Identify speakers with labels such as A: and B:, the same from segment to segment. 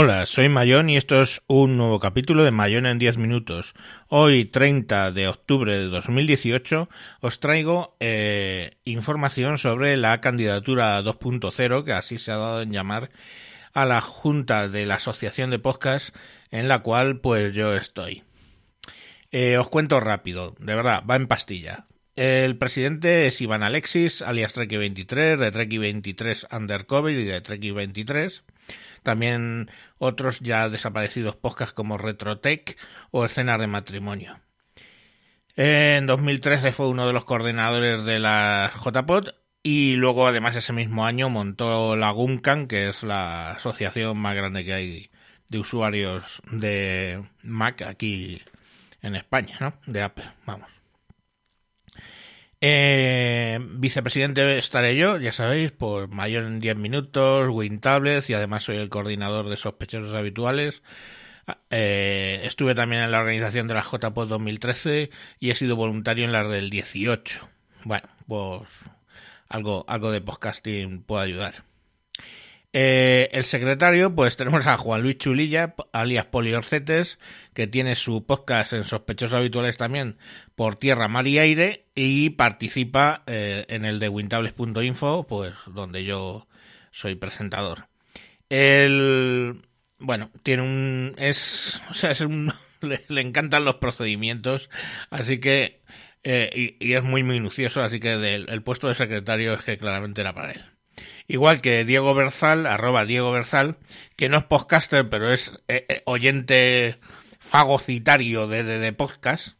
A: Hola, soy Mayón y esto es un nuevo capítulo de Mayón en 10 minutos. Hoy, 30 de octubre de 2018, os traigo eh, información sobre la candidatura 2.0, que así se ha dado en llamar a la Junta de la Asociación de Podcast, en la cual pues yo estoy. Eh, os cuento rápido, de verdad, va en pastilla. El presidente es Iván Alexis, alias Treki23, de Treki23 Undercover y de Treki23. También otros ya desaparecidos podcasts como Retrotech o Escenas de Matrimonio. En 2013 fue uno de los coordinadores de la JPod y luego además ese mismo año montó la GUMCAN, que es la asociación más grande que hay de usuarios de Mac aquí en España, ¿no? De Apple, vamos. Eh, vicepresidente estaré yo, ya sabéis, por mayor en 10 minutos, WinTablets y además soy el coordinador de sospechosos habituales. Eh, estuve también en la organización de la JPOD 2013 y he sido voluntario en las del 18. Bueno, pues algo, algo de podcasting puede ayudar. Eh, el secretario, pues tenemos a Juan Luis Chulilla, alias Poliorcetes, que tiene su podcast en Sospechosos Habituales también por Tierra, Mar y Aire y participa eh, en el de wintables.info, pues donde yo soy presentador. El, bueno, tiene un, es, o sea, es un, le, encantan los procedimientos, así que, eh, y, es muy minucioso, así que el puesto de secretario es que claramente era para él. Igual que Diego Berzal, arroba Diego Berzal, que no es podcaster, pero es eh, eh, oyente fagocitario de, de, podcast.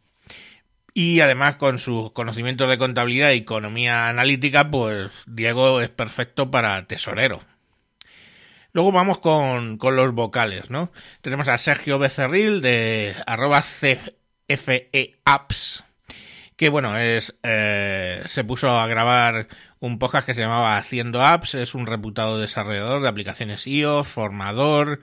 A: Y además con sus conocimientos de contabilidad y economía analítica, pues Diego es perfecto para tesorero. Luego vamos con, con los vocales, ¿no? Tenemos a Sergio Becerril de arroba CFEApps, que bueno, es eh, se puso a grabar un podcast que se llamaba Haciendo Apps, es un reputado desarrollador de aplicaciones iOS, formador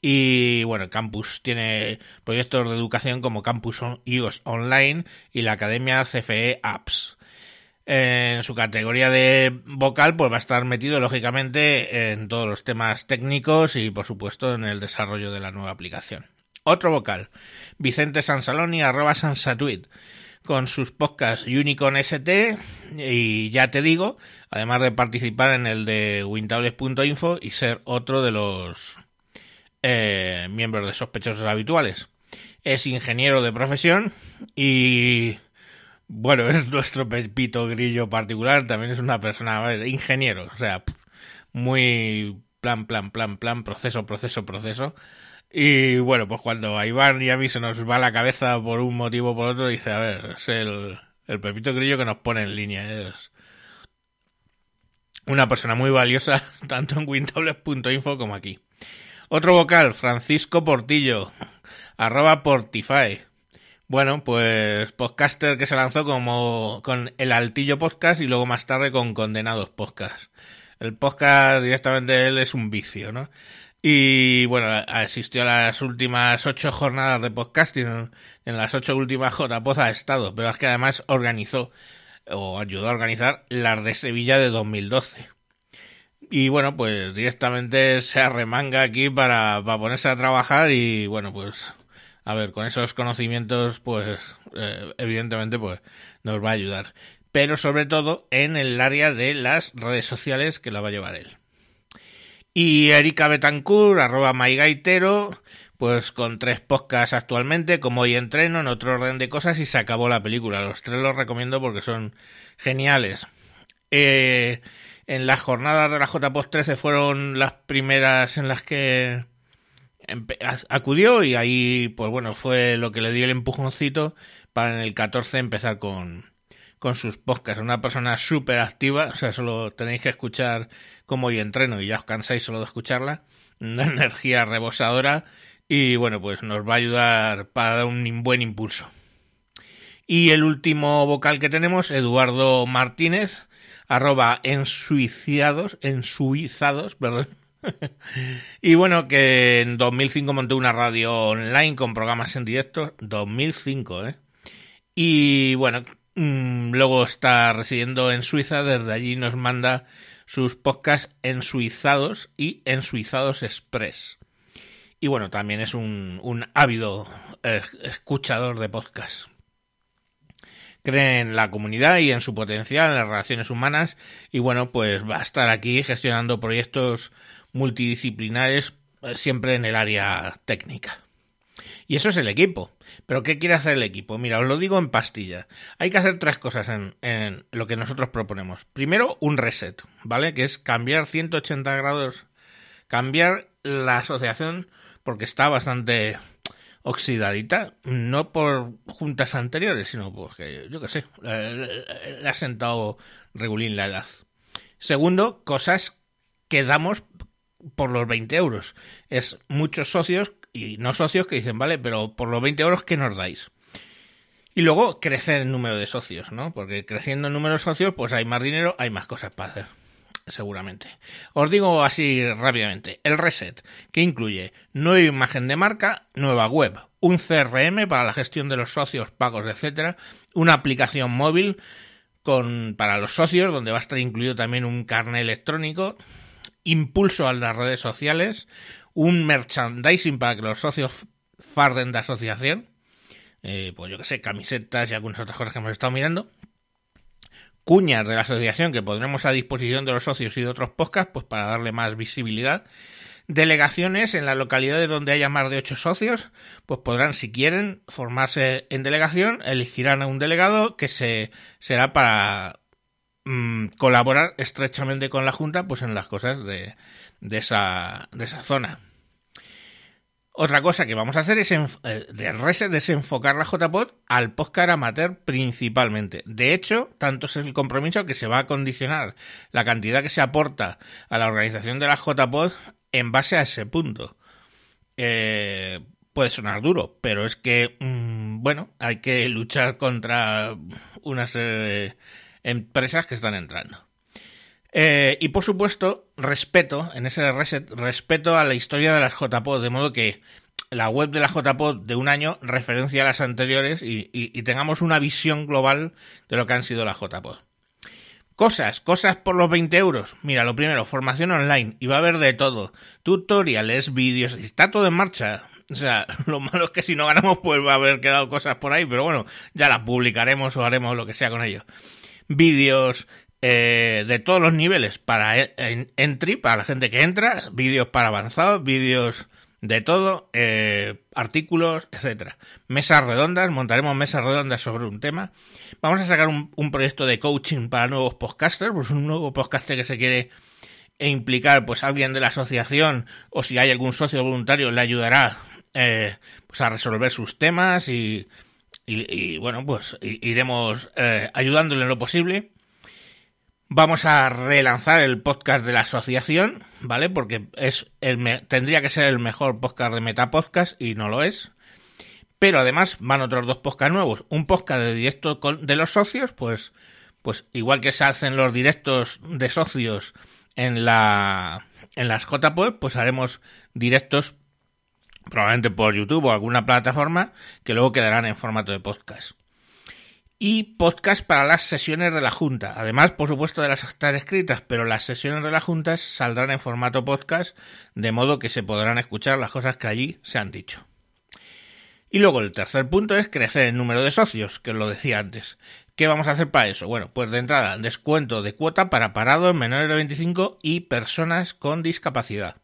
A: y bueno, Campus tiene proyectos de educación como Campus iOS Online y la Academia CFE Apps. En su categoría de vocal, pues va a estar metido lógicamente en todos los temas técnicos y por supuesto en el desarrollo de la nueva aplicación. Otro vocal, Vicente Sansaloni, arroba Sansatuit con sus podcasts Unicorn ST y ya te digo, además de participar en el de wintables.info y ser otro de los eh, miembros de sospechosos habituales. Es ingeniero de profesión y bueno, es nuestro Pepito Grillo particular, también es una persona, ingeniero, o sea, muy plan, plan, plan, plan, proceso, proceso, proceso. Y bueno, pues cuando a Iván y a mí se nos va la cabeza por un motivo o por otro, dice, a ver, es el, el Pepito Grillo que nos pone en línea. Es una persona muy valiosa, tanto en wintables.info como aquí. Otro vocal, Francisco Portillo, arroba Portify. Bueno, pues podcaster que se lanzó como con el Altillo Podcast y luego más tarde con Condenados Podcast. El podcast directamente él es un vicio, ¿no? Y bueno, asistió a las últimas ocho jornadas de podcasting. En las ocho últimas JPOZ ha estado, pero es que además organizó o ayudó a organizar las de Sevilla de 2012. Y bueno, pues directamente se arremanga aquí para, para ponerse a trabajar y bueno, pues a ver, con esos conocimientos, pues eh, evidentemente pues nos va a ayudar. Pero sobre todo en el área de las redes sociales que la va a llevar él. Y Erika Betancourt, arroba mygaitero, pues con tres podcasts actualmente, como hoy entreno, en otro orden de cosas, y se acabó la película. Los tres los recomiendo porque son geniales. Eh, en las jornadas de la JPOS 13 fueron las primeras en las que acudió y ahí, pues bueno, fue lo que le dio el empujoncito para en el 14 empezar con, con sus podcasts. Una persona súper activa, o sea, solo tenéis que escuchar como hoy entreno y ya os cansáis solo de escucharla. Una energía rebosadora y bueno, pues nos va a ayudar para dar un buen impulso. Y el último vocal que tenemos, Eduardo Martínez, arroba ensuiciados, ensuizados, perdón. y bueno, que en 2005 montó una radio online con programas en directo, 2005, ¿eh? Y bueno, luego está residiendo en Suiza, desde allí nos manda sus podcasts en Suizados y en Suizados Express. y bueno, también es un, un ávido eh, escuchador de podcast. Cree en la comunidad y en su potencial, en las relaciones humanas y bueno, pues va a estar aquí gestionando proyectos multidisciplinares eh, siempre en el área técnica. Y eso es el equipo. Pero ¿qué quiere hacer el equipo? Mira, os lo digo en pastilla. Hay que hacer tres cosas en, en, lo que nosotros proponemos. Primero, un reset, ¿vale? Que es cambiar 180 grados, cambiar la asociación porque está bastante oxidadita, no por juntas anteriores, sino porque, yo qué sé, le, ha sentado regulín la edad. Segundo, cosas que damos por los 20 euros. Es muchos socios y no socios que dicen, vale, pero por los 20 euros, ¿qué nos dais? Y luego crecer el número de socios, ¿no? Porque creciendo el número de socios, pues hay más dinero, hay más cosas para hacer, seguramente. Os digo así rápidamente, el reset, que incluye nueva imagen de marca, nueva web, un CRM para la gestión de los socios, pagos, etcétera, una aplicación móvil con, para los socios, donde va a estar incluido también un carnet electrónico, impulso a las redes sociales, un merchandising para que los socios farden de asociación, eh, pues yo que sé, camisetas y algunas otras cosas que hemos estado mirando, cuñas de la asociación que pondremos a disposición de los socios y de otros podcasts, pues para darle más visibilidad, delegaciones en las localidades donde haya más de ocho socios, pues podrán, si quieren, formarse en delegación, elegirán a un delegado que se será para mmm, colaborar estrechamente con la Junta, pues en las cosas de, de esa, de esa zona. Otra cosa que vamos a hacer es eh, de desenfocar la JPod al podcast amateur principalmente. De hecho, tanto es el compromiso que se va a condicionar la cantidad que se aporta a la organización de la JPod en base a ese punto. Eh, puede sonar duro, pero es que, mmm, bueno, hay que luchar contra unas eh, empresas que están entrando. Eh, y por supuesto, respeto, en ese reset, respeto a la historia de las JPod, de modo que la web de la JPod de un año referencia a las anteriores y, tengamos una visión global de lo que han sido las JPod. Cosas, cosas por los 20 euros. Mira, lo primero, formación online, y va a haber de todo. Tutoriales, vídeos, está todo en marcha. O sea, lo malo es que si no ganamos, pues va a haber quedado cosas por ahí, pero bueno, ya las publicaremos o haremos lo que sea con ello. Vídeos, eh, de todos los niveles para en, entry, para la gente que entra, vídeos para avanzados, vídeos de todo, eh, artículos, etcétera. Mesas redondas, montaremos mesas redondas sobre un tema. Vamos a sacar un, proyecto de coaching para nuevos podcasters, pues un nuevo podcaster que se quiere implicar, pues alguien de la asociación o si hay algún socio voluntario le ayudará eh, pues a resolver sus temas y, y, y bueno, pues iremos eh, ayudándole en lo posible. Vamos a relanzar el podcast de la asociación, ¿vale? Porque es el tendría que ser el mejor podcast de Metapodcast y no lo es. Pero además van otros dos podcasts nuevos. Un podcast de directo con, de los socios, pues, pues igual que se hacen los directos de socios en la en las JPod, pues haremos directos probablemente por YouTube o alguna plataforma que luego quedarán en formato de podcast y podcast para las sesiones de la Junta. Además, por supuesto, de las actas escritas, pero las sesiones de la Junta saldrán en formato podcast, de modo que se podrán escuchar las cosas que allí se han dicho. Y luego el tercer punto es crecer el número de socios, que os lo decía antes. ¿Qué vamos a hacer para eso? Bueno, pues de entrada, descuento de cuota para parados menores de 25 y personas con discapacidad.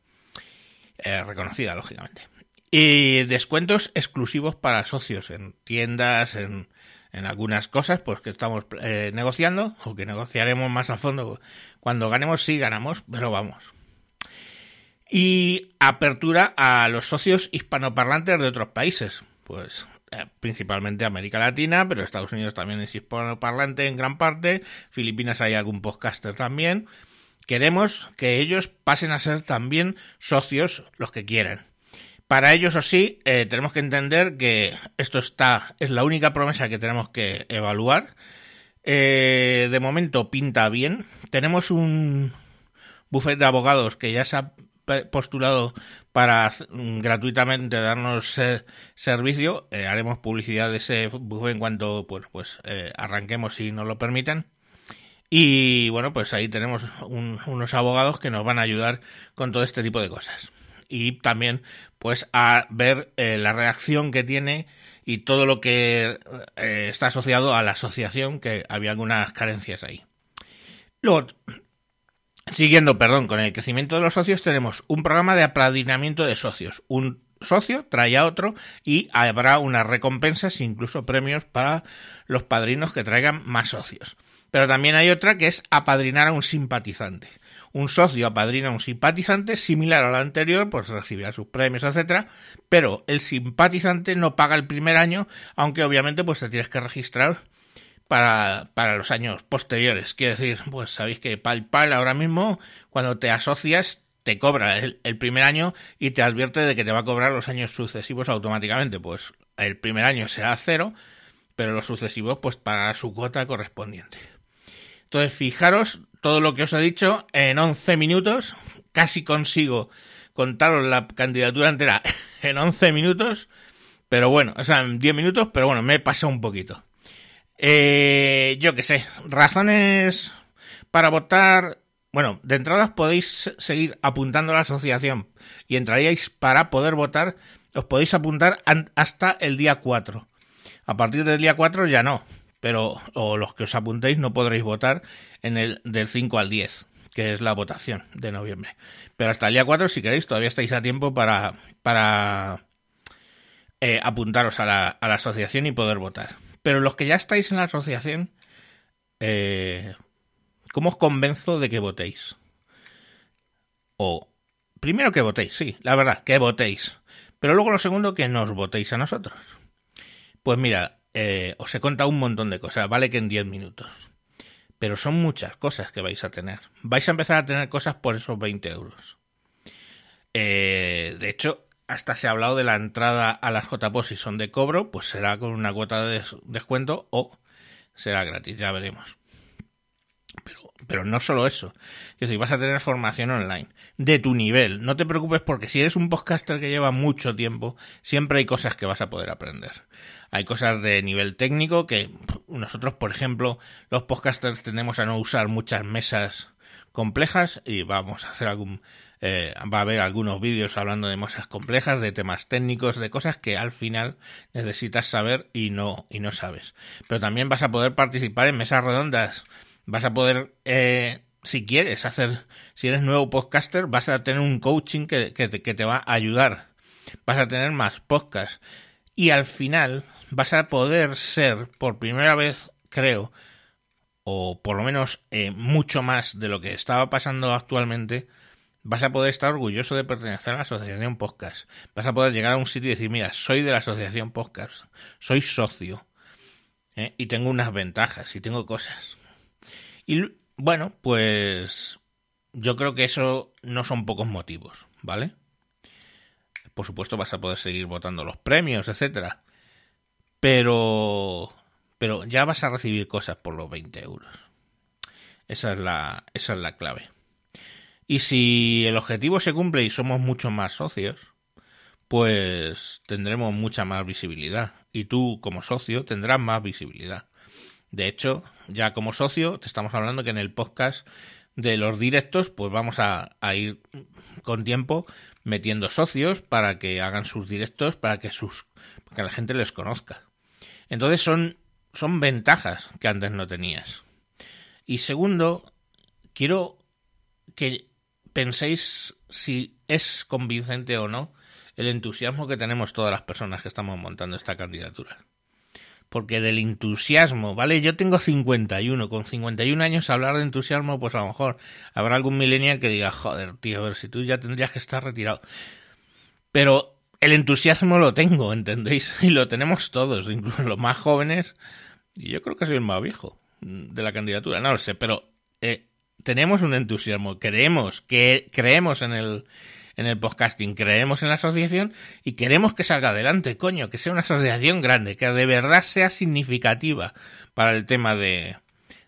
A: Eh, reconocida, lógicamente. Y descuentos exclusivos para socios en tiendas, en en algunas cosas pues que estamos eh, negociando o que negociaremos más a fondo. Cuando ganemos sí ganamos pero vamos. Y apertura a los socios hispanoparlantes de otros países pues eh, principalmente América Latina pero Estados Unidos también es hispanoparlante en gran parte Filipinas hay algún podcaster también. Queremos que ellos pasen a ser también socios los que quieran para ello, eso sí, eh, tenemos que entender que esto está, es la única promesa que tenemos que evaluar. Eh, de momento pinta bien. Tenemos un buffet de abogados que ya se ha postulado para gratuitamente darnos eh, servicio. Haremos publicidad de ese buffet en cuanto pues arranquemos si nos lo permiten. Y bueno, pues ahí tenemos un, unos abogados que nos van a ayudar con todo este tipo de cosas. Y también pues a ver eh, la reacción que tiene y todo lo que eh, está asociado a la asociación, que había algunas carencias ahí. Luego, siguiendo, perdón, con el crecimiento de los socios, tenemos un programa de apadrinamiento de socios. Un socio trae a otro y habrá unas recompensas, incluso premios para los padrinos que traigan más socios. Pero también hay otra que es apadrinar a un simpatizante. Un socio apadrina a un simpatizante similar al anterior, pues recibirá sus premios, etcétera, pero el simpatizante no paga el primer año, aunque obviamente pues te tienes que registrar para, para los años posteriores. Quiere decir, pues sabéis que PayPal ahora mismo, cuando te asocias, te cobra el, el, primer año y te advierte de que te va a cobrar los años sucesivos automáticamente. Pues el primer año será cero, pero los sucesivos pues pagará su cuota correspondiente. Entonces, fijaros todo lo que os he dicho en 11 minutos. Casi consigo contaros la candidatura entera en 11 minutos. Pero bueno, o sea, en 10 minutos, pero bueno, me he pasado un poquito. Eh, yo qué sé, razones para votar. Bueno, de entrada podéis seguir apuntando a la asociación y entraríais para poder votar. Os podéis apuntar hasta el día 4. A partir del día 4 ya no pero o los que os apuntéis no podréis votar en el del 5 al 10, que es la votación de noviembre. Pero hasta el día 4, si queréis, todavía estáis a tiempo para, para eh, apuntaros a la, a la, asociación y poder votar. Pero los que ya estáis en la asociación, eh, ¿cómo os convenzo de que votéis? O, primero que votéis, sí, la verdad, que votéis. Pero luego lo segundo, que nos votéis a nosotros. Pues mira, eh, os he contado un montón de cosas, vale que en 10 minutos. Pero son muchas cosas que vais a tener. Vais a empezar a tener cosas por esos 20 euros. Eh, de hecho, hasta se ha hablado de la entrada a las JPOS si son de cobro, pues será con una cuota de descuento o será gratis, ya veremos. Pero, no solo eso. Es decir, vas a tener formación online de tu nivel. No te preocupes porque si eres un podcaster que lleva mucho tiempo, siempre hay cosas que vas a poder aprender. Hay cosas de nivel técnico que nosotros, por ejemplo, los podcasters tendemos a no usar muchas mesas complejas y vamos a hacer algún eh, va a haber algunos vídeos hablando de mesas complejas, de temas técnicos, de cosas que al final necesitas saber y no y no sabes. Pero también vas a poder participar en mesas redondas, vas a poder eh, si quieres hacer, si eres nuevo podcaster, vas a tener un coaching que, que, que te va a ayudar. Vas a tener más podcasts. Y al final vas a poder ser, por primera vez, creo, o por lo menos eh, mucho más de lo que estaba pasando actualmente, vas a poder estar orgulloso de pertenecer a la asociación podcast. Vas a poder llegar a un sitio y decir, mira, soy de la asociación podcast, soy socio, ¿eh? y tengo unas ventajas, y tengo cosas. Y bueno, pues yo creo que eso no son pocos motivos, ¿vale? Por supuesto vas a poder seguir votando los premios, etcétera. Pero, pero ya vas a recibir cosas por los 20 euros. Esa es la, esa es la clave. Y si el objetivo se cumple y somos muchos más socios, pues tendremos mucha más visibilidad. Y tú, como socio, tendrás más visibilidad. De hecho, ya como socio, te estamos hablando que en el podcast de los directos, pues vamos a, ir con tiempo metiendo socios para que hagan sus directos, para que sus, para que la gente les conozca. Entonces son, son ventajas que antes no tenías. Y segundo, quiero que penséis si es convincente o no el entusiasmo que tenemos todas las personas que estamos montando esta candidatura. Porque del entusiasmo, ¿vale? Yo tengo 51, con 51 años hablar de entusiasmo, pues a lo mejor habrá algún millennial que diga, joder, tío, a ver si tú ya tendrías que estar retirado. Pero el entusiasmo lo tengo, ¿entendéis? Y lo tenemos todos, incluso los más jóvenes. Y yo creo que soy el más viejo de la candidatura, no lo sé, pero eh, tenemos un entusiasmo, creemos, que creemos en el, en el podcasting, creemos en la asociación y queremos que salga adelante, coño, que sea una asociación grande, que de verdad sea significativa para el tema de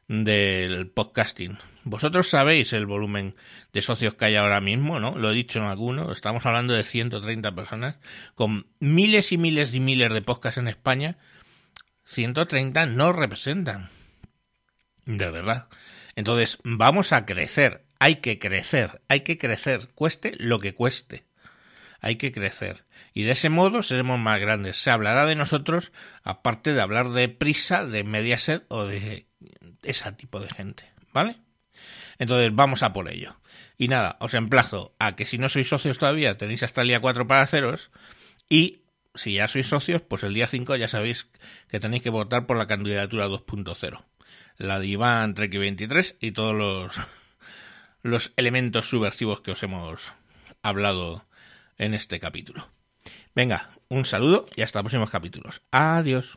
A: del podcasting. Vosotros sabéis el volumen de socios que hay ahora mismo, ¿no? Lo he dicho en alguno, estamos hablando de 130 personas, con miles y miles y miles de podcasts en España, 130 no representan. De verdad. Entonces, vamos a crecer, hay que crecer, hay que crecer, cueste lo que cueste. hay que crecer. Y de ese modo seremos más grandes. Se hablará de nosotros, aparte de hablar de Prisa, de Mediaset o de ese tipo de gente. ¿Vale? Entonces vamos a por ello. Y nada, os emplazo a que si no sois socios todavía tenéis hasta el día 4 para haceros. Y si ya sois socios, pues el día 5 ya sabéis que tenéis que votar por la candidatura 2.0. La de Iván Trek 23 y todos los, los elementos subversivos que os hemos hablado en este capítulo. Venga, un saludo y hasta próximos capítulos. Adiós.